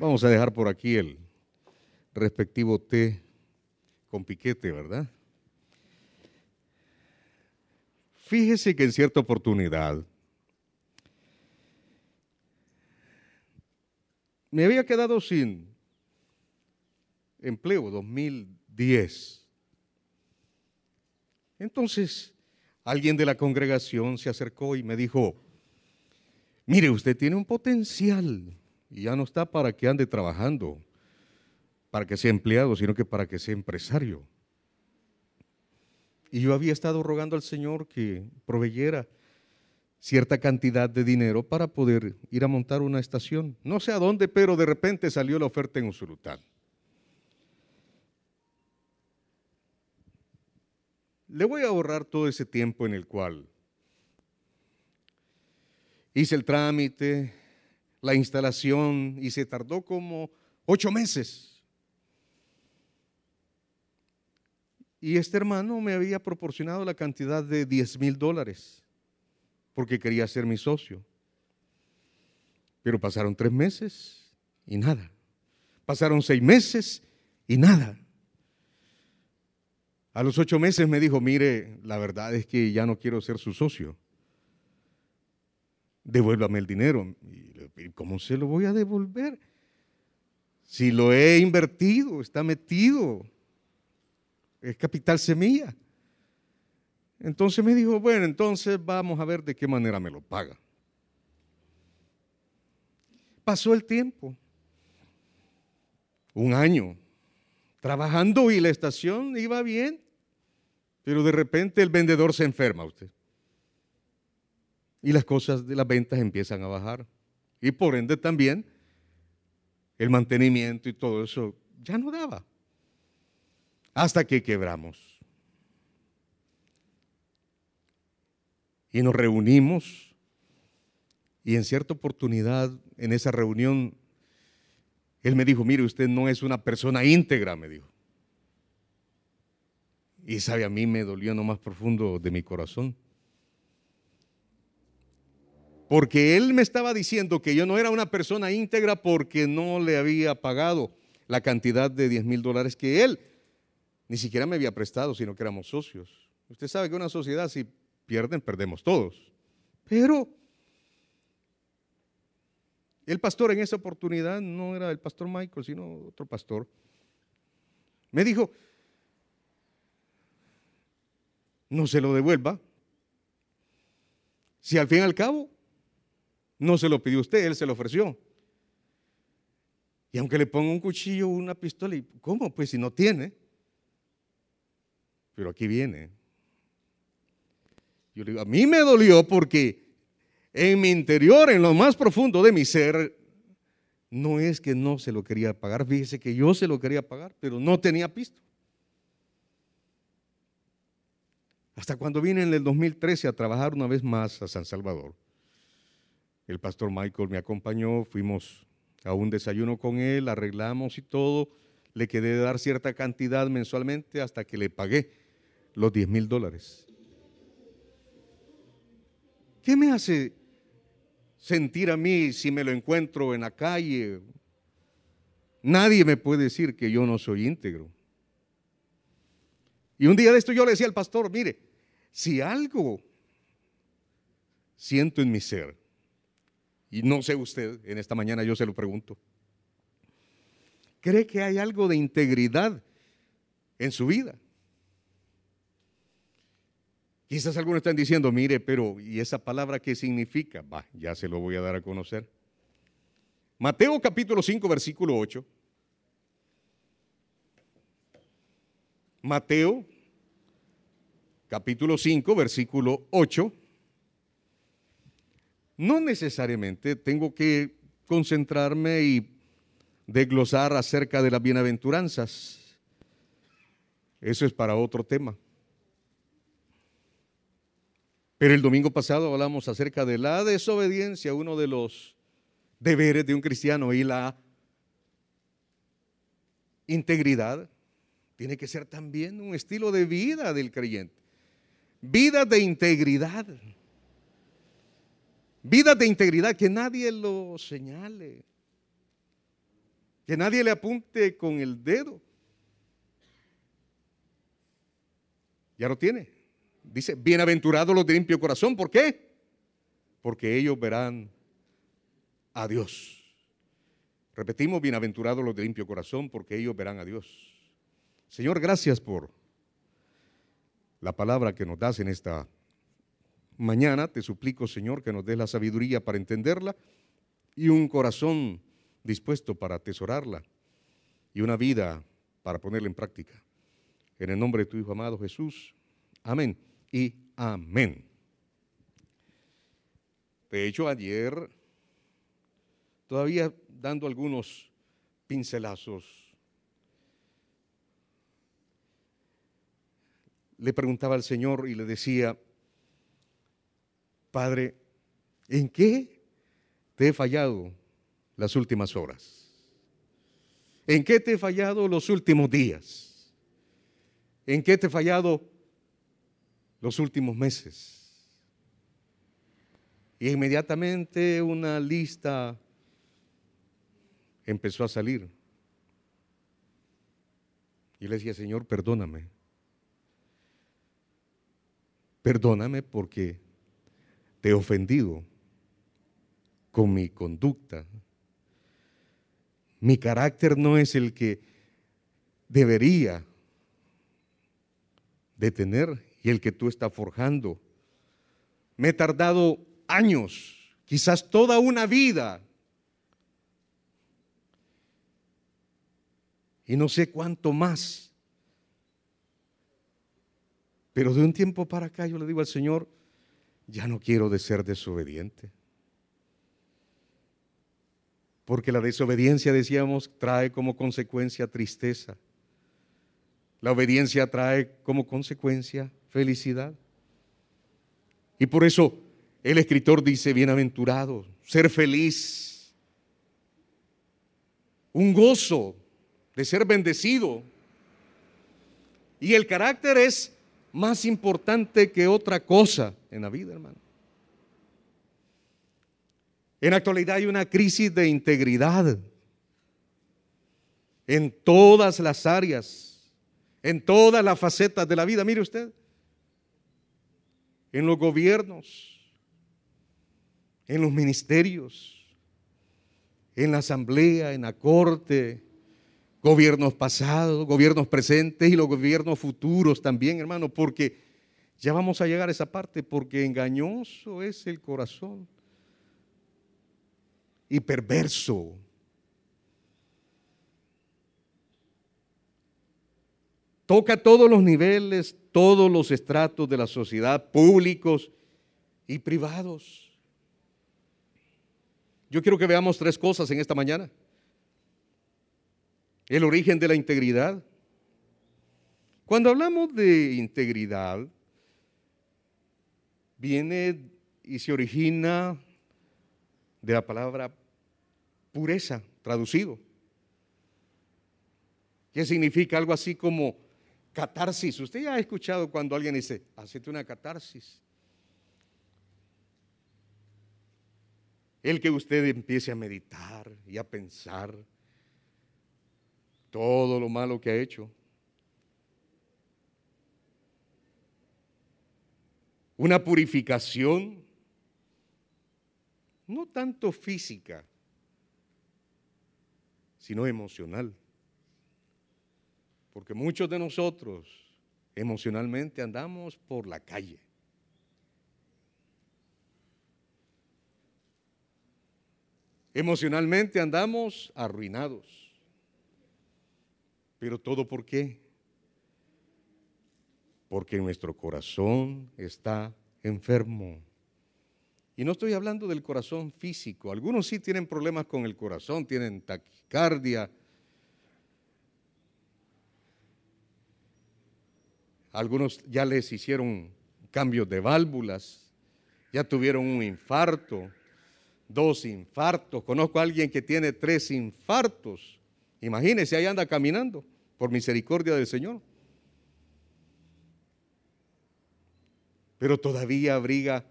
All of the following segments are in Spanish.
Vamos a dejar por aquí el respectivo té con piquete, ¿verdad? Fíjese que en cierta oportunidad me había quedado sin empleo 2010. Entonces, alguien de la congregación se acercó y me dijo, mire, usted tiene un potencial y ya no está para que ande trabajando, para que sea empleado, sino que para que sea empresario. Y yo había estado rogando al Señor que proveyera cierta cantidad de dinero para poder ir a montar una estación. No sé a dónde, pero de repente salió la oferta en Usurután. Le voy a ahorrar todo ese tiempo en el cual hice el trámite, la instalación y se tardó como ocho meses. Y este hermano me había proporcionado la cantidad de 10 mil dólares porque quería ser mi socio. Pero pasaron tres meses y nada. Pasaron seis meses y nada. A los ocho meses me dijo, mire, la verdad es que ya no quiero ser su socio devuélvame el dinero. ¿Y cómo se lo voy a devolver? Si lo he invertido, está metido, es capital semilla. Entonces me dijo, bueno, entonces vamos a ver de qué manera me lo paga. Pasó el tiempo, un año, trabajando y la estación iba bien, pero de repente el vendedor se enferma usted y las cosas de las ventas empiezan a bajar. Y por ende también el mantenimiento y todo eso ya no daba. Hasta que quebramos. Y nos reunimos y en cierta oportunidad en esa reunión él me dijo, mire, usted no es una persona íntegra, me dijo. Y sabe, a mí me dolió lo más profundo de mi corazón porque él me estaba diciendo que yo no era una persona íntegra porque no le había pagado la cantidad de 10 mil dólares que él ni siquiera me había prestado, sino que éramos socios. Usted sabe que una sociedad si pierden, perdemos todos. Pero el pastor en esa oportunidad no era el pastor Michael, sino otro pastor. Me dijo, no se lo devuelva. Si al fin y al cabo no se lo pidió usted, él se lo ofreció. Y aunque le ponga un cuchillo o una pistola, ¿cómo? Pues si no tiene. Pero aquí viene. Yo le digo, a mí me dolió porque en mi interior, en lo más profundo de mi ser, no es que no se lo quería pagar, fíjese que yo se lo quería pagar, pero no tenía pisto. Hasta cuando vine en el 2013 a trabajar una vez más a San Salvador, el pastor Michael me acompañó, fuimos a un desayuno con él, arreglamos y todo. Le quedé de dar cierta cantidad mensualmente hasta que le pagué los 10 mil dólares. ¿Qué me hace sentir a mí si me lo encuentro en la calle? Nadie me puede decir que yo no soy íntegro. Y un día de esto yo le decía al pastor, mire, si algo siento en mi ser, y no sé usted, en esta mañana yo se lo pregunto. ¿Cree que hay algo de integridad en su vida? Quizás algunos están diciendo, mire, pero ¿y esa palabra qué significa? Va, ya se lo voy a dar a conocer. Mateo capítulo 5, versículo 8. Mateo capítulo 5, versículo 8 no necesariamente tengo que concentrarme y desglosar acerca de las bienaventuranzas. Eso es para otro tema. Pero el domingo pasado hablamos acerca de la desobediencia, uno de los deberes de un cristiano y la integridad tiene que ser también un estilo de vida del creyente. Vida de integridad. Vida de integridad, que nadie lo señale. Que nadie le apunte con el dedo. Ya lo tiene. Dice, bienaventurados los de limpio corazón. ¿Por qué? Porque ellos verán a Dios. Repetimos, bienaventurados los de limpio corazón, porque ellos verán a Dios. Señor, gracias por la palabra que nos das en esta mañana. Te suplico, Señor, que nos des la sabiduría para entenderla y un corazón dispuesto para atesorarla y una vida para ponerla en práctica. En el nombre de tu Hijo amado Jesús. Amén y amén. De hecho, ayer, todavía dando algunos pincelazos, le preguntaba al Señor y le decía, Padre, ¿en qué te he fallado las últimas horas? ¿En qué te he fallado los últimos días? ¿En qué te he fallado los últimos meses? Y inmediatamente una lista empezó a salir. Y le decía, Señor, perdóname. Perdóname porque te he ofendido con mi conducta. Mi carácter no es el que debería de tener y el que tú estás forjando. Me he tardado años, quizás toda una vida. Y no sé cuánto más. Pero de un tiempo para acá yo le digo al Señor, ya no quiero de ser desobediente. Porque la desobediencia, decíamos, trae como consecuencia tristeza. La obediencia trae como consecuencia felicidad. Y por eso el escritor dice, bienaventurado, ser feliz, un gozo de ser bendecido. Y el carácter es más importante que otra cosa en la vida, hermano. En la actualidad hay una crisis de integridad en todas las áreas, en todas las facetas de la vida. Mire usted, en los gobiernos, en los ministerios, en la asamblea, en la corte, gobiernos pasados, gobiernos presentes y los gobiernos futuros también, hermano, porque ya vamos a llegar a esa parte, porque engañoso es el corazón y perverso. Toca todos los niveles, todos los estratos de la sociedad, públicos y privados. Yo quiero que veamos tres cosas en esta mañana el origen de la integridad. Cuando hablamos de integridad, viene y se origina de la palabra pureza, traducido, que significa algo así como catarsis. Usted ya ha escuchado cuando alguien dice, hacete una catarsis. El que usted empiece a meditar y a pensar todo lo malo que ha hecho. Una purificación, no tanto física, sino emocional. Porque muchos de nosotros emocionalmente andamos por la calle. Emocionalmente andamos arruinados. Pero todo por qué? Porque nuestro corazón está enfermo. Y no estoy hablando del corazón físico. Algunos sí tienen problemas con el corazón, tienen taquicardia. Algunos ya les hicieron cambios de válvulas, ya tuvieron un infarto, dos infartos. Conozco a alguien que tiene tres infartos. Imagínense, ahí anda caminando por misericordia del Señor. Pero todavía abriga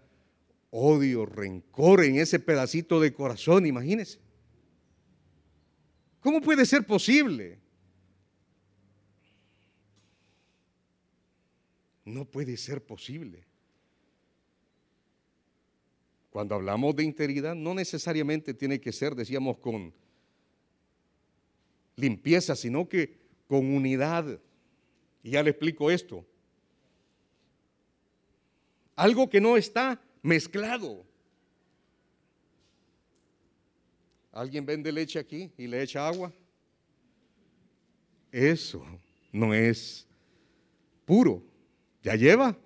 odio, rencor en ese pedacito de corazón, imagínense. ¿Cómo puede ser posible? No puede ser posible. Cuando hablamos de integridad, no necesariamente tiene que ser, decíamos, con limpieza, sino que con unidad. Y ya le explico esto. Algo que no está mezclado. ¿Alguien vende leche aquí y le echa agua? Eso no es puro. Ya lleva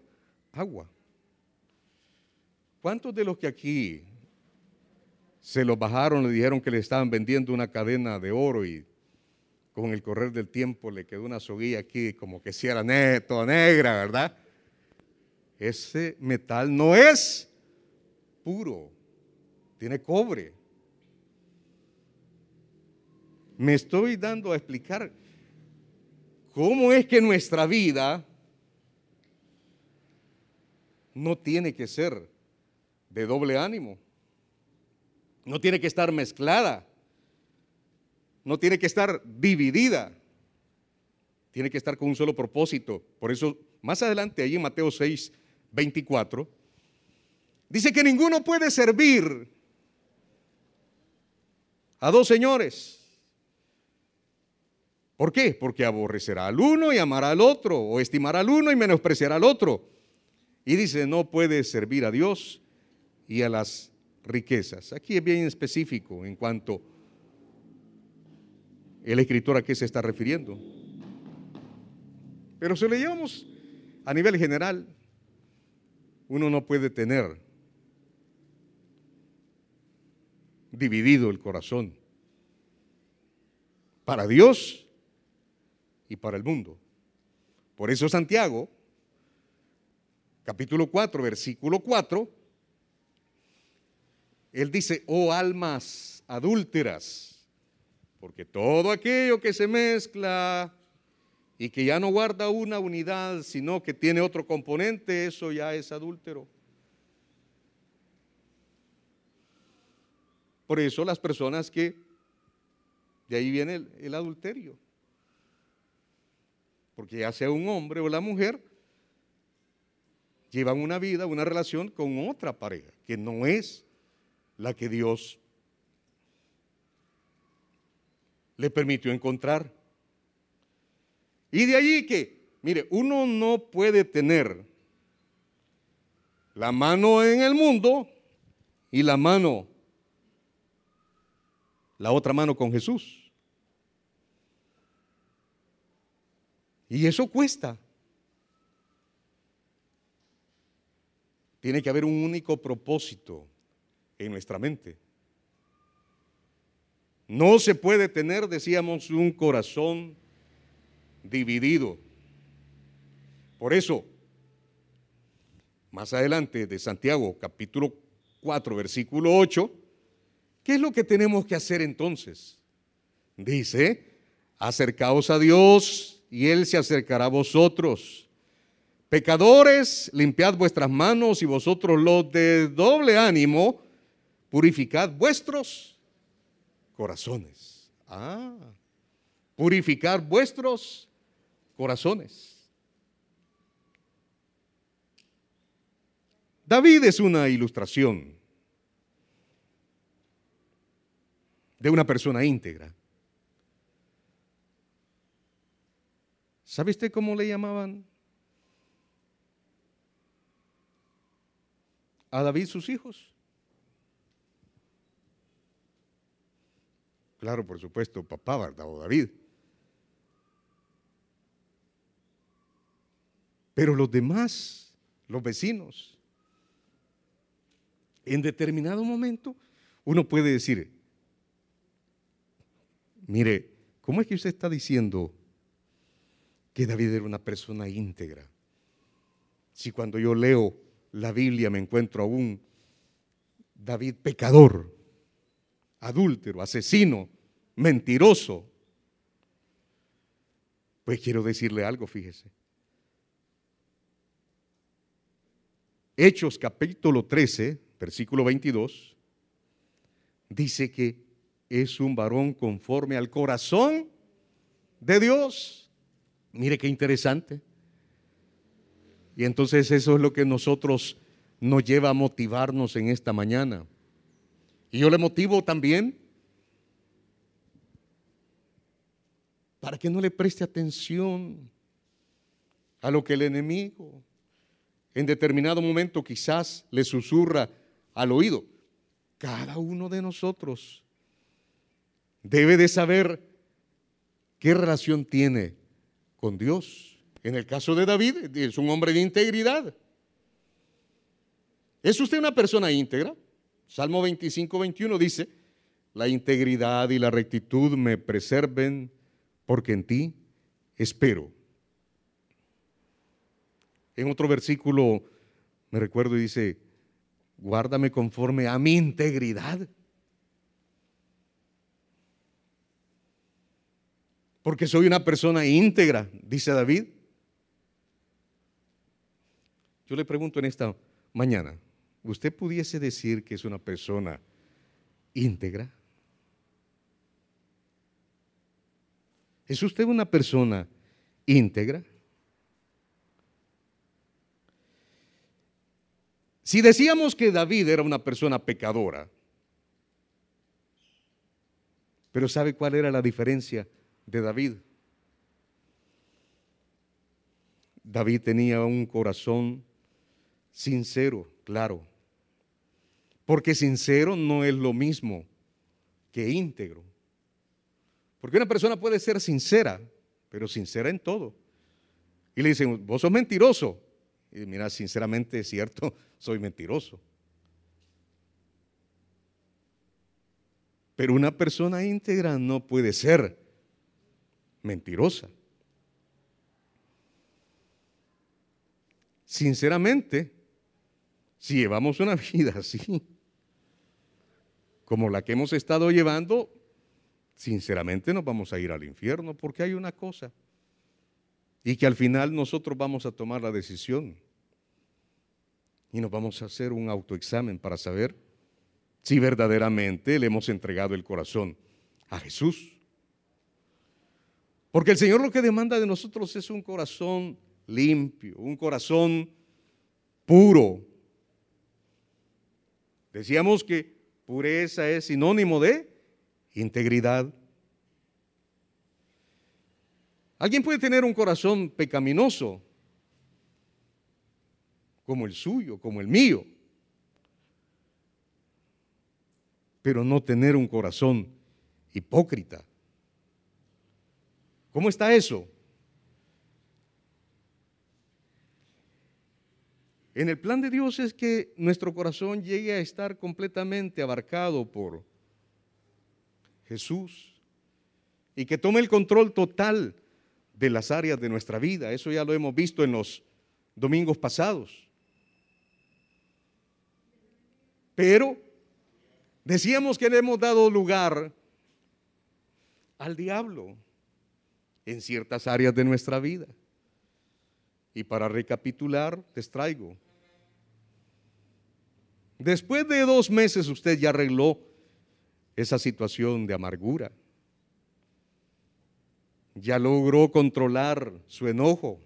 agua. ¿Cuántos de los que aquí se los bajaron, le dijeron que le estaban vendiendo una cadena de oro y con el correr del tiempo le quedó una soguilla aquí como que si era toda negra, ¿verdad? Ese metal no es puro, tiene cobre. Me estoy dando a explicar cómo es que nuestra vida no tiene que ser de doble ánimo. No tiene que estar mezclada. No tiene que estar dividida. Tiene que estar con un solo propósito. Por eso, más adelante, allí en Mateo 6, 24, dice que ninguno puede servir a dos señores. ¿Por qué? Porque aborrecerá al uno y amará al otro, o estimará al uno y menospreciará al otro. Y dice, no puede servir a Dios y a las riquezas. Aquí es bien específico en cuanto el escritor a qué se está refiriendo. Pero si le llevamos a nivel general, uno no puede tener dividido el corazón para Dios y para el mundo. Por eso Santiago capítulo 4, versículo 4, él dice, oh almas adúlteras, porque todo aquello que se mezcla y que ya no guarda una unidad, sino que tiene otro componente, eso ya es adúltero. Por eso las personas que, de ahí viene el, el adulterio, porque ya sea un hombre o la mujer, llevan una vida, una relación con otra pareja, que no es la que Dios le permitió encontrar. Y de allí que, mire, uno no puede tener la mano en el mundo y la mano, la otra mano con Jesús. Y eso cuesta. Tiene que haber un único propósito en nuestra mente. No se puede tener, decíamos, un corazón dividido. Por eso, más adelante de Santiago capítulo 4, versículo 8, ¿qué es lo que tenemos que hacer entonces? Dice, acercaos a Dios y Él se acercará a vosotros. Pecadores, limpiad vuestras manos y vosotros los de doble ánimo, purificad vuestros corazones. Ah, purificar vuestros corazones. David es una ilustración de una persona íntegra. ¿Sabe usted cómo le llamaban a David sus hijos? Claro, por supuesto, papá, ¿verdad? O David. Pero los demás, los vecinos, en determinado momento, uno puede decir, mire, ¿cómo es que usted está diciendo que David era una persona íntegra? Si cuando yo leo la Biblia me encuentro a un David pecador, adúltero, asesino, mentiroso. Pues quiero decirle algo, fíjese. Hechos capítulo 13, versículo 22, dice que es un varón conforme al corazón de Dios. Mire qué interesante. Y entonces eso es lo que nosotros nos lleva a motivarnos en esta mañana. Y yo le motivo también para que no le preste atención a lo que el enemigo en determinado momento quizás le susurra al oído. Cada uno de nosotros debe de saber qué relación tiene con Dios. En el caso de David, es un hombre de integridad. ¿Es usted una persona íntegra? Salmo 25, 21 dice, la integridad y la rectitud me preserven porque en ti espero. En otro versículo me recuerdo y dice, guárdame conforme a mi integridad. Porque soy una persona íntegra, dice David. Yo le pregunto en esta mañana, ¿usted pudiese decir que es una persona íntegra? ¿Es usted una persona íntegra? Si decíamos que David era una persona pecadora, pero ¿sabe cuál era la diferencia de David? David tenía un corazón sincero, claro. Porque sincero no es lo mismo que íntegro. Porque una persona puede ser sincera, pero sincera en todo. Y le dicen, vos sos mentiroso. Y mira, sinceramente es cierto, soy mentiroso. Pero una persona íntegra no puede ser mentirosa. Sinceramente, si llevamos una vida así, como la que hemos estado llevando, sinceramente nos vamos a ir al infierno porque hay una cosa. Y que al final nosotros vamos a tomar la decisión. Y nos vamos a hacer un autoexamen para saber si verdaderamente le hemos entregado el corazón a Jesús. Porque el Señor lo que demanda de nosotros es un corazón limpio, un corazón puro. Decíamos que pureza es sinónimo de integridad. Alguien puede tener un corazón pecaminoso, como el suyo, como el mío, pero no tener un corazón hipócrita. ¿Cómo está eso? En el plan de Dios es que nuestro corazón llegue a estar completamente abarcado por Jesús y que tome el control total de las áreas de nuestra vida. Eso ya lo hemos visto en los domingos pasados. Pero decíamos que le hemos dado lugar al diablo en ciertas áreas de nuestra vida. Y para recapitular, les traigo. Después de dos meses usted ya arregló esa situación de amargura. Ya logró controlar su enojo.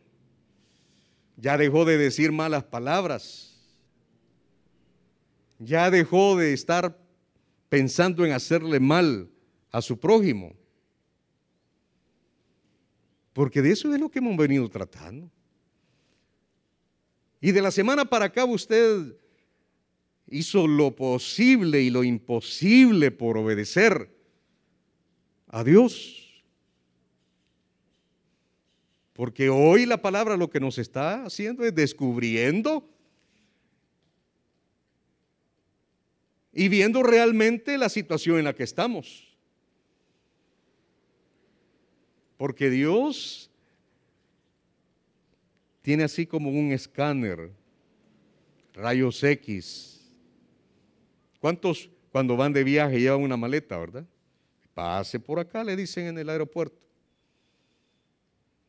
Ya dejó de decir malas palabras. Ya dejó de estar pensando en hacerle mal a su prójimo. Porque de eso es lo que hemos venido tratando. Y de la semana para acá usted hizo lo posible y lo imposible por obedecer a Dios. Porque hoy la palabra lo que nos está haciendo es descubriendo y viendo realmente la situación en la que estamos. Porque Dios tiene así como un escáner, rayos X, ¿Cuántos cuando van de viaje llevan una maleta, verdad? Pase por acá, le dicen en el aeropuerto.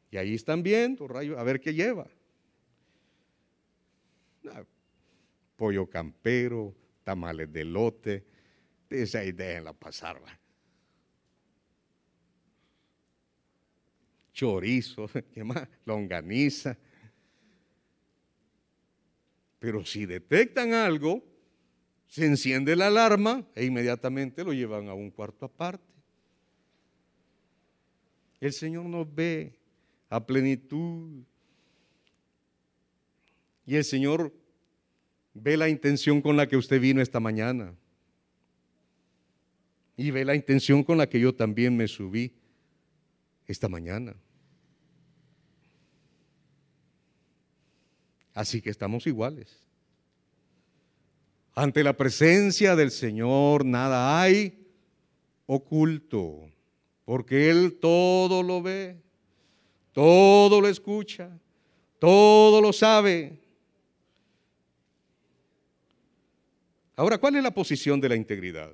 Y ahí están viendo, rayo, a ver qué lleva. Ah, pollo campero, tamales de lote. Dice ahí, déjenla pasar, ¿va? Chorizo, ¿qué más? Longaniza. Pero si detectan algo, se enciende la alarma e inmediatamente lo llevan a un cuarto aparte. El Señor nos ve a plenitud. Y el Señor ve la intención con la que usted vino esta mañana. Y ve la intención con la que yo también me subí esta mañana. Así que estamos iguales. Ante la presencia del Señor nada hay oculto, porque Él todo lo ve, todo lo escucha, todo lo sabe. Ahora, ¿cuál es la posición de la integridad?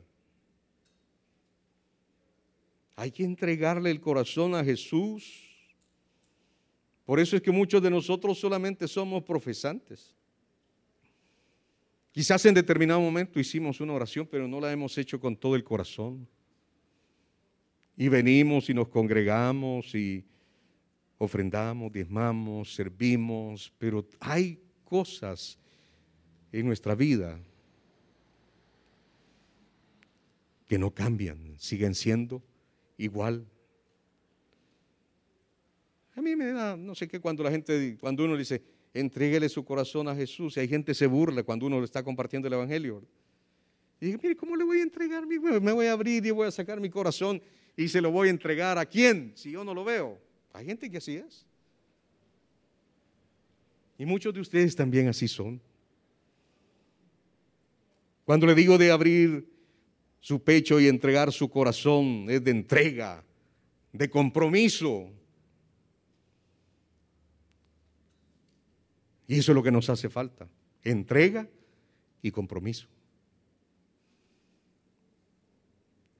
Hay que entregarle el corazón a Jesús. Por eso es que muchos de nosotros solamente somos profesantes. Quizás en determinado momento hicimos una oración, pero no la hemos hecho con todo el corazón. Y venimos y nos congregamos y ofrendamos, diezmamos, servimos, pero hay cosas en nuestra vida que no cambian, siguen siendo igual. A mí me da, no sé qué, cuando la gente, cuando uno dice, entréguele su corazón a Jesús, y hay gente que se burla cuando uno le está compartiendo el Evangelio. Y digo, mire, ¿cómo le voy a entregar mi Me voy a abrir y voy a sacar mi corazón y se lo voy a entregar a quién si yo no lo veo. Hay gente que así es. Y muchos de ustedes también así son. Cuando le digo de abrir su pecho y entregar su corazón es de entrega, de compromiso. Y eso es lo que nos hace falta, entrega y compromiso.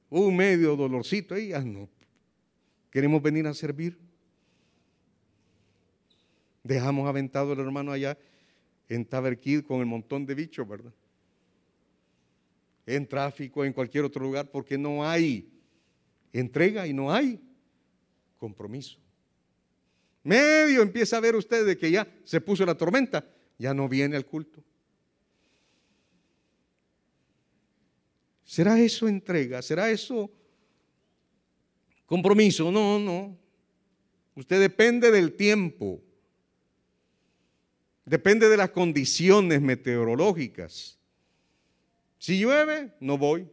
Un medio dolorcito ahí, ah, no. Queremos venir a servir. Dejamos aventado el hermano allá en Taberquid con el montón de bichos, ¿verdad? en tráfico, en cualquier otro lugar, porque no hay entrega y no hay compromiso. Medio empieza a ver usted de que ya se puso la tormenta, ya no viene al culto. ¿Será eso entrega? ¿Será eso compromiso? No, no. Usted depende del tiempo. Depende de las condiciones meteorológicas. Si llueve, no voy.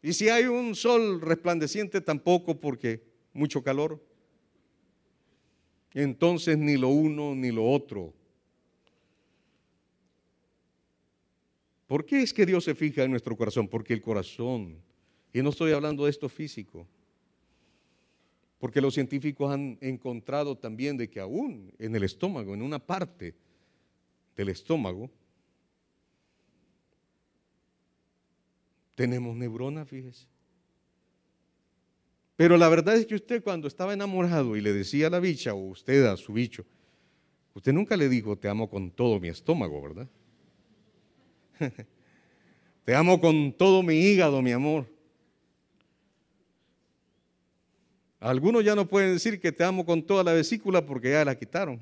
Y si hay un sol resplandeciente, tampoco porque mucho calor. Entonces ni lo uno ni lo otro. ¿Por qué es que Dios se fija en nuestro corazón? Porque el corazón, y no estoy hablando de esto físico, porque los científicos han encontrado también de que aún en el estómago, en una parte del estómago, Tenemos neuronas, fíjese. Pero la verdad es que usted cuando estaba enamorado y le decía a la bicha o usted a su bicho, usted nunca le dijo te amo con todo mi estómago, ¿verdad? te amo con todo mi hígado, mi amor. Algunos ya no pueden decir que te amo con toda la vesícula porque ya la quitaron.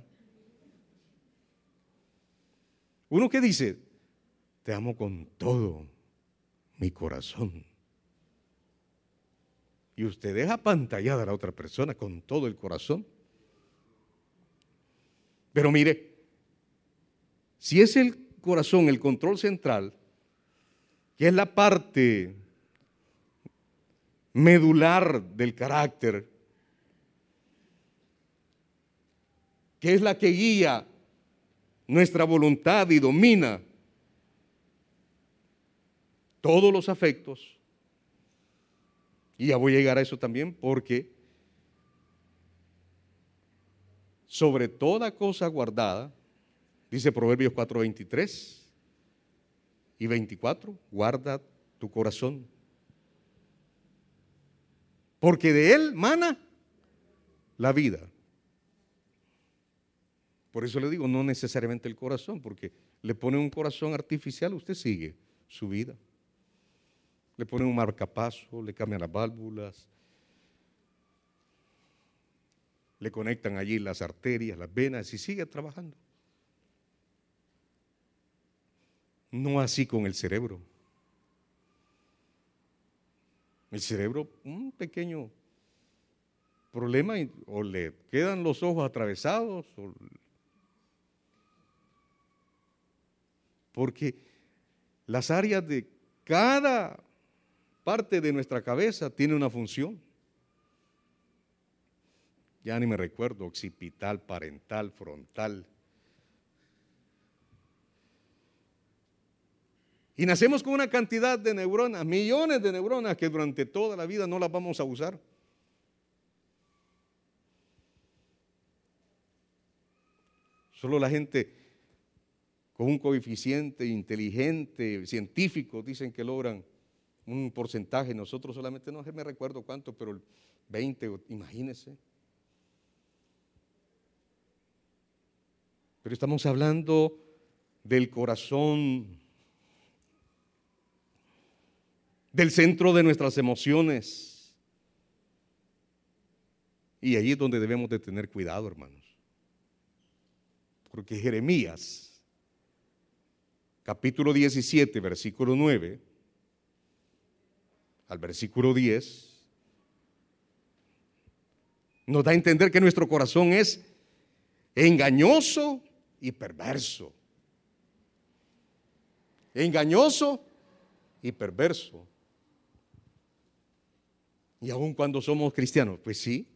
Uno que dice, te amo con todo mi corazón. Y usted deja pantallada a la otra persona con todo el corazón. Pero mire, si es el corazón el control central, que es la parte medular del carácter, que es la que guía nuestra voluntad y domina todos los afectos. Y ya voy a llegar a eso también porque sobre toda cosa guardada, dice Proverbios 4, 23 y 24, guarda tu corazón. Porque de él mana la vida. Por eso le digo, no necesariamente el corazón, porque le pone un corazón artificial, usted sigue su vida le ponen un marcapaso, le cambian las válvulas. le conectan allí las arterias, las venas y sigue trabajando. No así con el cerebro. El cerebro, un pequeño problema, o le quedan los ojos atravesados, porque las áreas de cada parte de nuestra cabeza tiene una función. Ya ni me recuerdo, occipital, parental, frontal. Y nacemos con una cantidad de neuronas, millones de neuronas que durante toda la vida no las vamos a usar. Solo la gente con un coeficiente inteligente, científico, dicen que logran un porcentaje. Nosotros solamente, no me recuerdo cuánto, pero el 20, imagínense. Pero estamos hablando del corazón, del centro de nuestras emociones. Y ahí es donde debemos de tener cuidado, hermanos. Porque Jeremías, capítulo 17, versículo 9, al versículo 10, nos da a entender que nuestro corazón es engañoso y perverso. Engañoso y perverso. Y aun cuando somos cristianos, pues sí.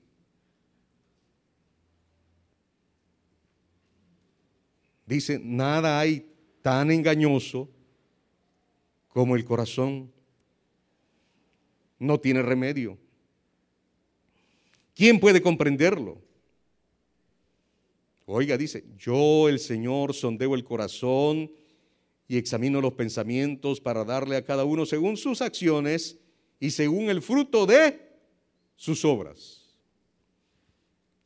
Dice, nada hay tan engañoso como el corazón. No tiene remedio. ¿Quién puede comprenderlo? Oiga, dice, yo el Señor sondeo el corazón y examino los pensamientos para darle a cada uno según sus acciones y según el fruto de sus obras.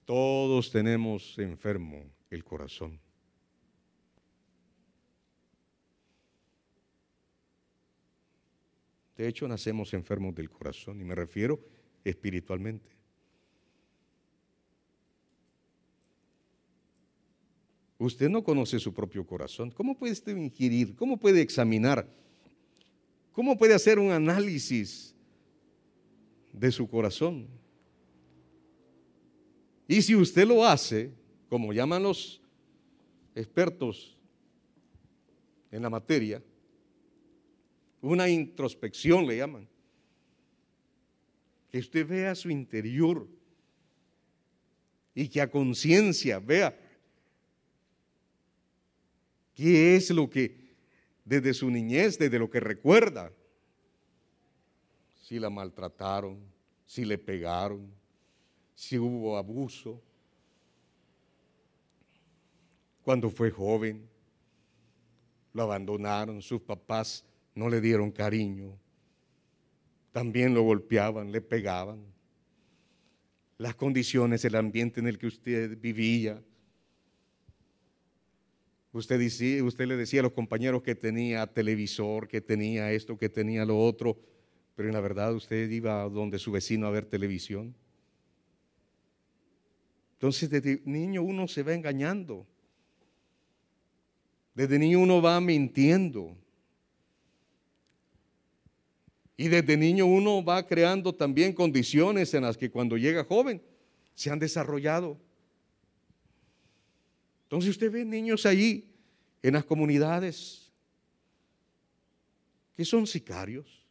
Todos tenemos enfermo el corazón. De hecho, nacemos enfermos del corazón y me refiero espiritualmente. Usted no conoce su propio corazón. ¿Cómo puede usted inquirir? ¿Cómo puede examinar? ¿Cómo puede hacer un análisis de su corazón? Y si usted lo hace, como llaman los expertos en la materia, una introspección le llaman, que usted vea su interior y que a conciencia vea ¿Qué es lo que desde su niñez, desde lo que recuerda? Si la maltrataron, si le pegaron, si hubo abuso, cuando fue joven, lo abandonaron, sus papás no le dieron cariño, también lo golpeaban, le pegaban, las condiciones, el ambiente en el que usted vivía, Usted, decía, le decía a los compañeros que tenía televisor, que tenía esto, que tenía lo otro, pero en la verdad usted iba donde su vecino a ver televisión. Entonces desde niño uno se va engañando. Desde niño uno va mintiendo. Y desde niño uno va creando también condiciones en las que cuando llega joven se han desarrollado. Entonces usted ve niños allí en las comunidades que son sicarios.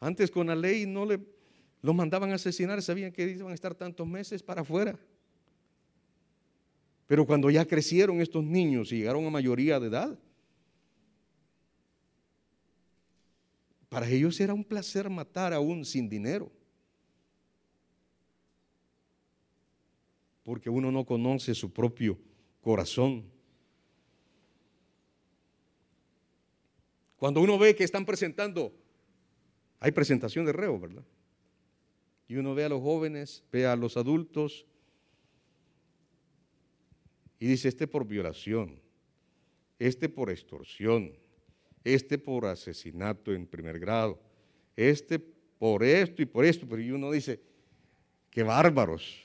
Antes con la ley no le los mandaban a asesinar, sabían que iban a estar tantos meses para afuera. Pero cuando ya crecieron estos niños y llegaron a mayoría de edad, para ellos era un placer matar aún sin dinero. porque uno no conoce su propio corazón. Cuando uno ve que están presentando, hay presentación de reo, ¿verdad? Y uno ve a los jóvenes, ve a los adultos y dice, este por violación, este por extorsión, este por asesinato en primer grado, este por esto y por esto, pero uno dice, qué bárbaros.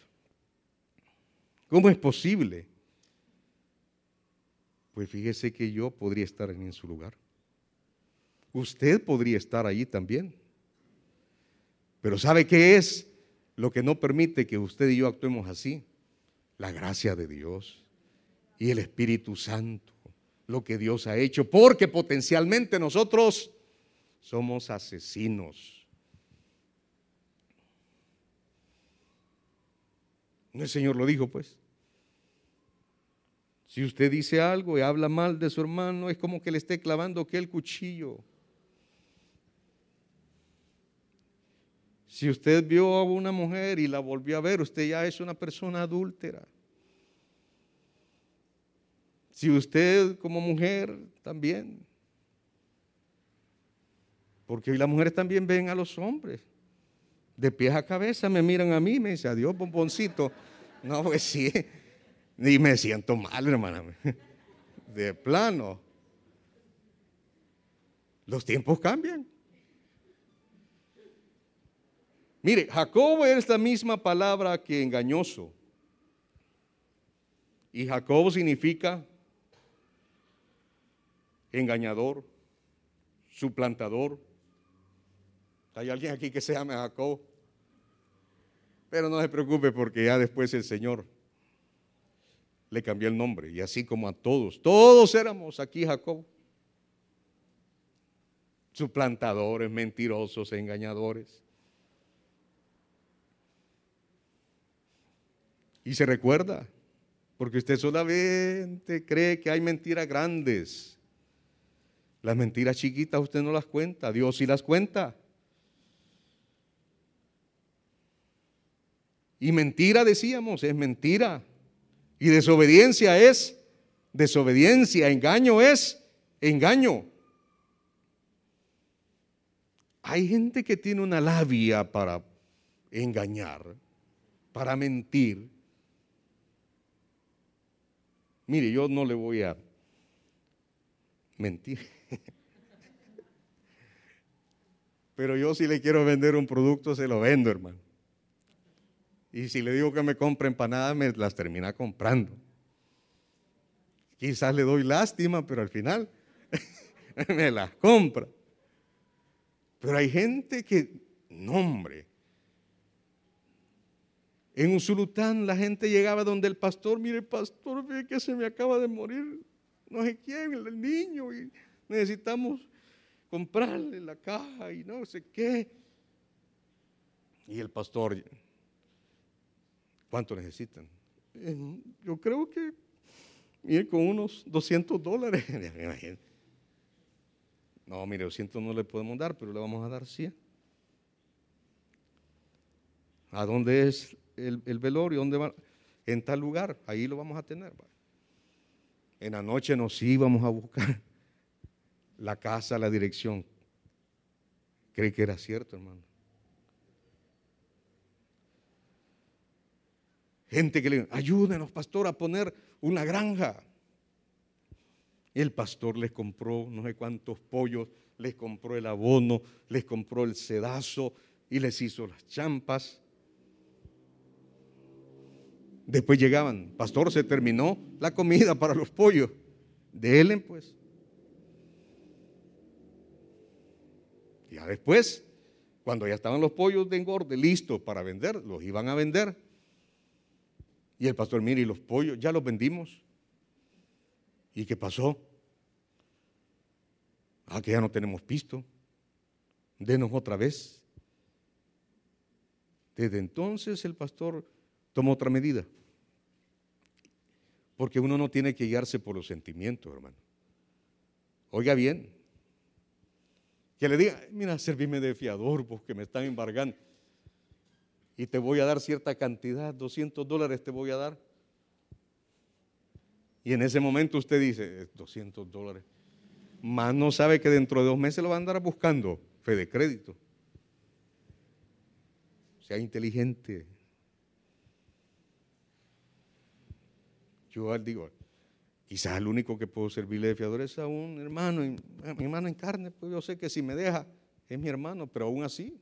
¿Cómo es posible? Pues fíjese que yo podría estar en su lugar. Usted podría estar allí también. Pero ¿sabe qué es lo que no permite que usted y yo actuemos así? La gracia de Dios y el Espíritu Santo, lo que Dios ha hecho, porque potencialmente nosotros somos asesinos. No el Señor lo dijo, pues. Si usted dice algo y habla mal de su hermano, es como que le esté clavando aquel cuchillo. Si usted vio a una mujer y la volvió a ver, usted ya es una persona adúltera. Si usted como mujer también, porque hoy las mujeres también ven a los hombres, de pies a cabeza me miran a mí, me dicen, adiós, bomboncito. No, pues sí, ni me siento mal, hermana. De plano. Los tiempos cambian. Mire, Jacobo es la misma palabra que engañoso. Y Jacobo significa engañador, suplantador. Hay alguien aquí que se llama Jacob. Pero no se preocupe porque ya después el Señor le cambió el nombre. Y así como a todos, todos éramos aquí Jacob. Suplantadores, mentirosos, engañadores. Y se recuerda, porque usted solamente cree que hay mentiras grandes. Las mentiras chiquitas usted no las cuenta, Dios sí las cuenta. Y mentira, decíamos, es mentira. Y desobediencia es desobediencia, engaño es engaño. Hay gente que tiene una labia para engañar, para mentir. Mire, yo no le voy a mentir. Pero yo si le quiero vender un producto, se lo vendo, hermano. Y si le digo que me compre empanadas, me las termina comprando. Quizás le doy lástima, pero al final me las compra. Pero hay gente que, no hombre, en Usulután la gente llegaba donde el pastor, mire pastor, ve que se me acaba de morir no sé quién, el niño, y necesitamos comprarle la caja y no sé qué. Y el pastor, ¿cuánto necesitan? Yo creo que, con unos 200 dólares. No, mire, 200 no le podemos dar, pero le vamos a dar 100. ¿A dónde es el, velorio, ¿dónde va? En tal lugar, ahí lo vamos a tener. En la noche nos íbamos a buscar la casa, la dirección. Creí que era cierto, hermano. Gente que le ayúdenos, pastor, a poner una granja. El pastor les compró no sé cuántos pollos, les compró el abono, les compró el sedazo y les hizo las champas. Después llegaban, pastor, se terminó la comida para los pollos. Denle pues. Ya después, cuando ya estaban los pollos de engorde listos para vender, los iban a vender. Y el pastor, mire, y los pollos ya los vendimos. ¿Y qué pasó? Ah, que ya no tenemos pisto. Denos otra vez. Desde entonces el pastor tomó otra medida. Porque uno no tiene que guiarse por los sentimientos, hermano. Oiga bien. Que le diga, mira, servime de fiador porque me están embargando. Y te voy a dar cierta cantidad, 200 dólares te voy a dar. Y en ese momento usted dice, 200 dólares. Más no sabe que dentro de dos meses lo va a andar buscando, fe de crédito. Sea inteligente, Yo digo, quizás el único que puedo servirle de fiador es a un hermano, a mi hermano en carne, pues yo sé que si me deja es mi hermano, pero aún así,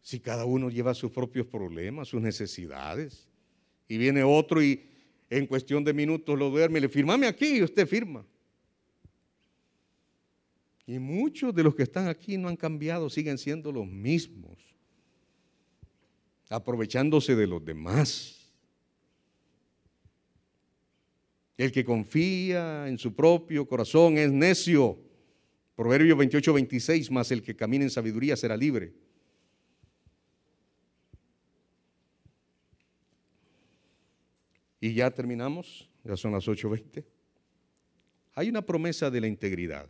si cada uno lleva sus propios problemas, sus necesidades, Y viene otro y en cuestión de minutos lo duerme y le firmame aquí y usted firma. Y muchos de los que están aquí no han cambiado, siguen siendo los mismos, aprovechándose de los demás. El que confía en su propio corazón es necio. Proverbio 28, 26, más el que camina en sabiduría será libre. Y ya terminamos, ya son las 8.20. Hay una promesa de la integridad.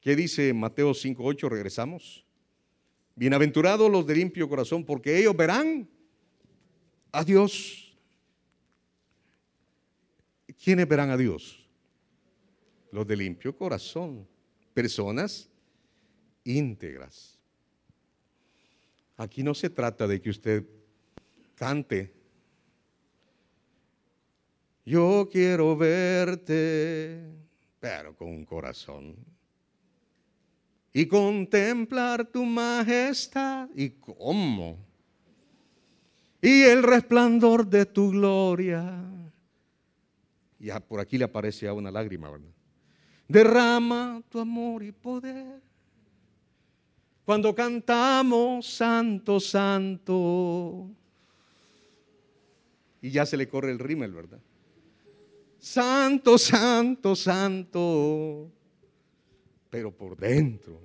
¿Qué dice Mateo 5.8? Regresamos. Bienaventurados los de limpio corazón, porque ellos verán a Dios. ¿Quiénes verán a Dios? Los de limpio corazón. Personas íntegras. Aquí no se trata de que usted cante. Yo quiero verte, pero con un corazón y contemplar tu majestad. ¿Y cómo? Y el resplandor de tu gloria. Ya por aquí le aparece a una lágrima, ¿verdad? Derrama tu amor y poder. Cuando cantamos Santo, Santo. Y ya se le corre el rímel, ¿verdad? Santo, Santo, Santo pero por dentro.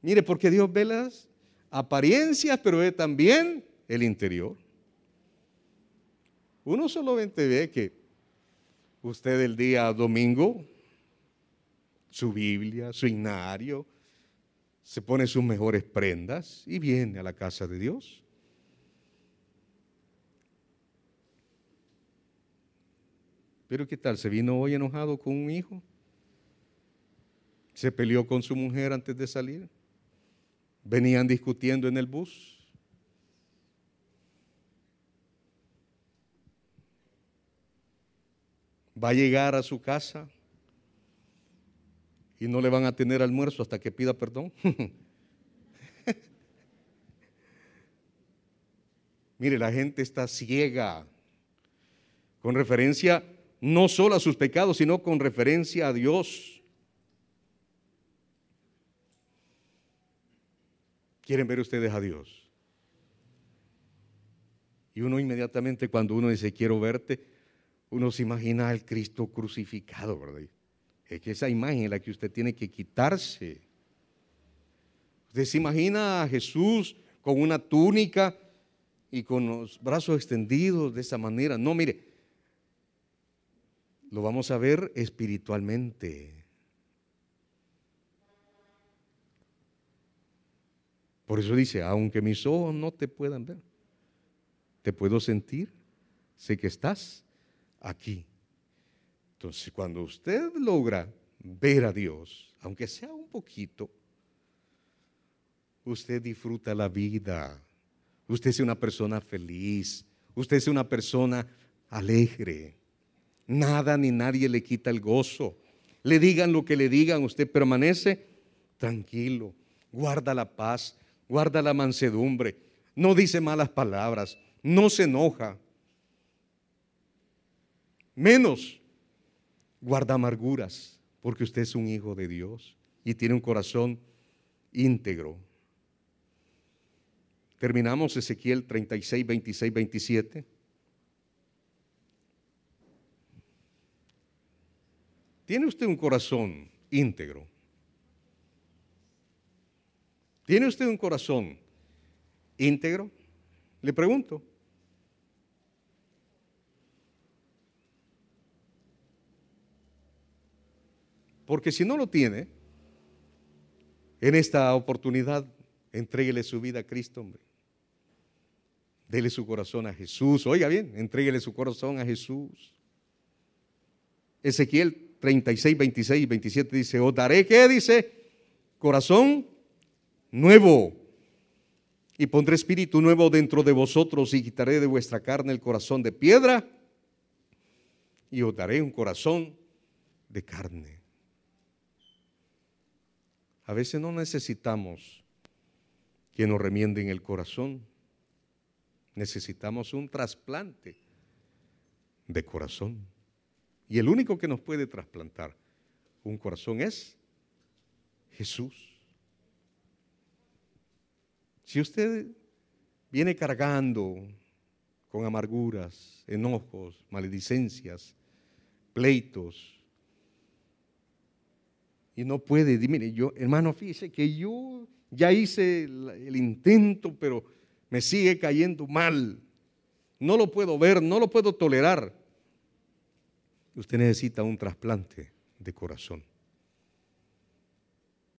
Mire, porque Dios ve las apariencias, pero ve también el interior. Uno solamente ve que usted el día domingo, su Biblia, su inario, se pone sus mejores prendas y viene a la casa de Dios. Pero ¿qué tal? ¿Se vino hoy enojado con un hijo? se peleó con su mujer antes de salir. Venían discutiendo en el bus. Va a llegar a su casa y no le van a tener almuerzo hasta que pida perdón. Mire, la gente está ciega con referencia no solo a sus pecados, sino con referencia a Dios. quieren ver ustedes a Dios. Y uno inmediatamente cuando uno dice quiero verte, uno se imagina al Cristo crucificado, ¿verdad? Es que esa imagen es la que usted tiene que quitarse. Usted se imagina a Jesús con una túnica y con los brazos extendidos de esa manera. No, mire, lo vamos a ver espiritualmente. Por eso dice, aunque mis ojos no te puedan ver, te puedo sentir, sé que estás aquí. Entonces, cuando usted logra ver a Dios, aunque sea un poquito, usted disfruta la vida. Usted es una persona feliz. Usted es una persona alegre. Nada ni nadie le quita el gozo. Le digan lo que le digan, usted permanece tranquilo, guarda la paz, guarda la mansedumbre, no dice malas palabras, no se enoja. Menos guarda amarguras, porque usted es un hijo de Dios y tiene un corazón íntegro. Terminamos Ezequiel 36, 26, 27. ¿Tiene usted un corazón íntegro? ¿Tiene usted un corazón íntegro? Le pregunto. Porque si no lo tiene, en esta oportunidad, entréguele su vida a Cristo, hombre. Dele su corazón a Jesús. Oiga bien, entréguele su corazón a Jesús. Ezequiel 36, 26 y 27 dice, os daré, ¿qué dice? Corazón nuevo. Y pondré espíritu nuevo dentro de vosotros y quitaré de vuestra carne el corazón de piedra y os daré un corazón de carne. A veces no necesitamos que nos remienden el corazón. Necesitamos un trasplante de corazón. Y el único que nos puede trasplantar un corazón es Jesús. Si usted viene cargando con amarguras, enojos, maledicencias, pleitos, y no puede, mire, yo, hermano, fíjese que yo ya hice el, intento, pero me sigue cayendo mal. No lo puedo ver, no lo puedo tolerar. Usted necesita un trasplante de corazón.